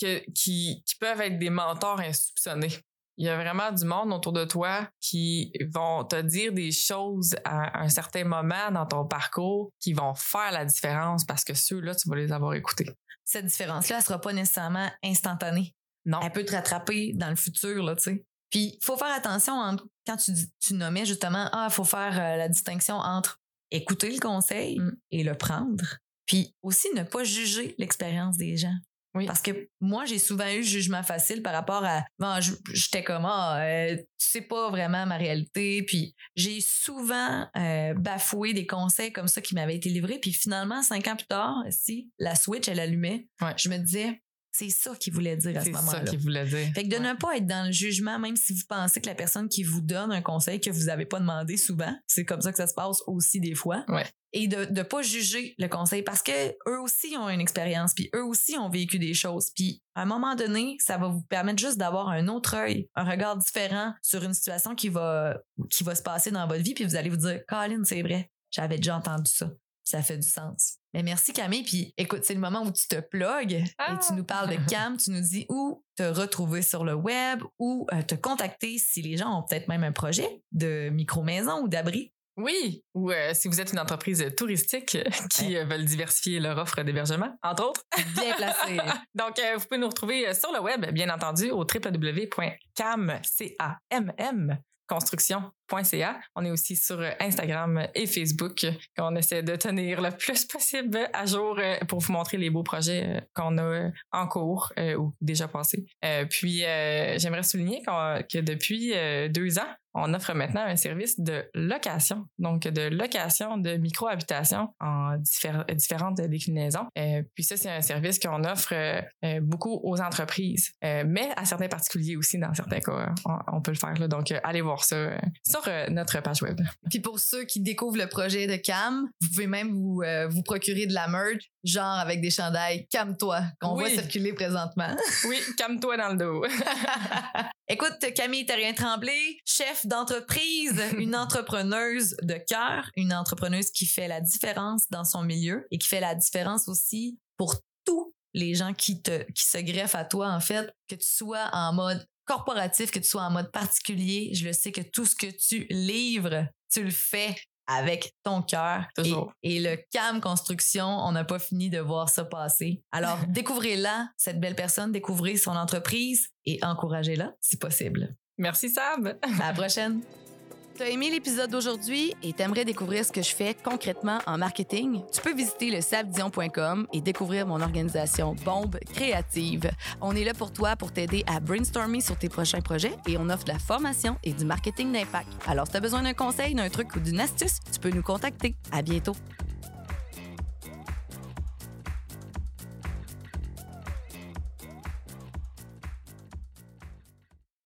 que, qui, qui peuvent être des mentors insoupçonnés. Il y a vraiment du monde autour de toi qui vont te dire des choses à un certain moment dans ton parcours qui vont faire la différence parce que ceux-là, tu vas les avoir écoutés. Cette différence-là, elle sera pas nécessairement instantanée. Non. Elle peut te rattraper dans le futur, là, tu sais. Puis, il faut faire attention entre, quand tu nommais justement, ah, il faut faire euh, la distinction entre écouter le conseil Mm. et le prendre. Puis aussi, ne pas juger l'expérience des gens. Oui. Parce que moi, j'ai souvent eu jugement facile par rapport à. Bon, je- j'étais comme, ah, euh, tu sais pas vraiment ma réalité. Puis j'ai souvent euh, bafoué des conseils comme ça qui m'avaient été livrés. Puis finalement, cinq ans plus tard, si la switch, elle allumait, Ouais. je me disais, c'est ça qu'il voulait dire à ce C'est ça moment-là. qu'il voulait dire. Fait que de Ouais. ne pas être dans le jugement, même si vous pensez que la personne qui vous donne un conseil que vous n'avez pas demandé souvent, c'est comme ça que ça se passe aussi des fois. Ouais. Et de ne pas juger le conseil parce que eux aussi ont une expérience, puis eux aussi ont vécu des choses. Puis à un moment donné, ça va vous permettre juste d'avoir un autre œil, un regard différent sur une situation qui va, qui va se passer dans votre vie, puis vous allez vous dire, Colin, c'est vrai, j'avais déjà entendu ça. Ça fait du sens. Mais merci Camille. Puis écoute, c'est le moment où tu te plugues et Ah! tu nous parles de Cam. Tu nous dis où te retrouver sur le web ou euh, te contacter si les gens ont peut-être même un projet de micro-maison ou d'abri. Oui, ou euh, si vous êtes une entreprise touristique qui euh, veulent diversifier leur offre d'hébergement, entre autres. Bien placé. Donc, euh, vous pouvez nous retrouver sur le web, bien entendu, au www.cam, On est aussi sur euh, Instagram et Facebook. euh, qu'on essaie de tenir le plus possible à jour euh, pour vous montrer les beaux projets euh, qu'on a euh, en cours euh, ou déjà passés. Euh, puis, euh, j'aimerais souligner que depuis euh, deux ans, on offre maintenant un service de location, donc de location de micro-habitation en diffé- différentes déclinaisons. Euh, puis ça, c'est un service qu'on offre euh, euh, beaucoup aux entreprises, euh, mais à certains particuliers aussi, dans certains cas, euh, on, on peut le faire. Là. Donc, euh, allez voir ça euh, sur euh, notre page web. Puis pour ceux qui découvrent le projet de Cam, vous pouvez même vous, euh, vous procurer de la merch, genre avec des chandails Cam-toi, qu'on Oui. voit circuler présentement. Oui, calme-toi dans le dos. Écoute, Camille Terrien Tremblay, chef d'entreprise, une entrepreneuse de cœur, une entrepreneuse qui fait la différence dans son milieu et qui fait la différence aussi pour tous les gens qui te qui se greffent à toi en fait, que tu sois en mode corporatif, que tu sois en mode particulier, je le sais que tout ce que tu livres, tu le fais avec ton cœur. Et, Toujours. et le CAM Construction, on n'a pas fini de voir ça passer. Alors, découvrez-la, cette belle personne, découvrez son entreprise et encouragez-la si possible. Merci, Sab. À la prochaine! T'as aimé l'épisode d'aujourd'hui et t'aimerais découvrir ce que je fais concrètement en marketing? Tu peux visiter le sabdion.com et découvrir mon organisation Bombe Créative. On est là pour toi pour t'aider à brainstormer sur tes prochains projets et on offre de la formation et du marketing d'impact. Alors, si t'as besoin d'un conseil, d'un truc ou d'une astuce, tu peux nous contacter. À bientôt!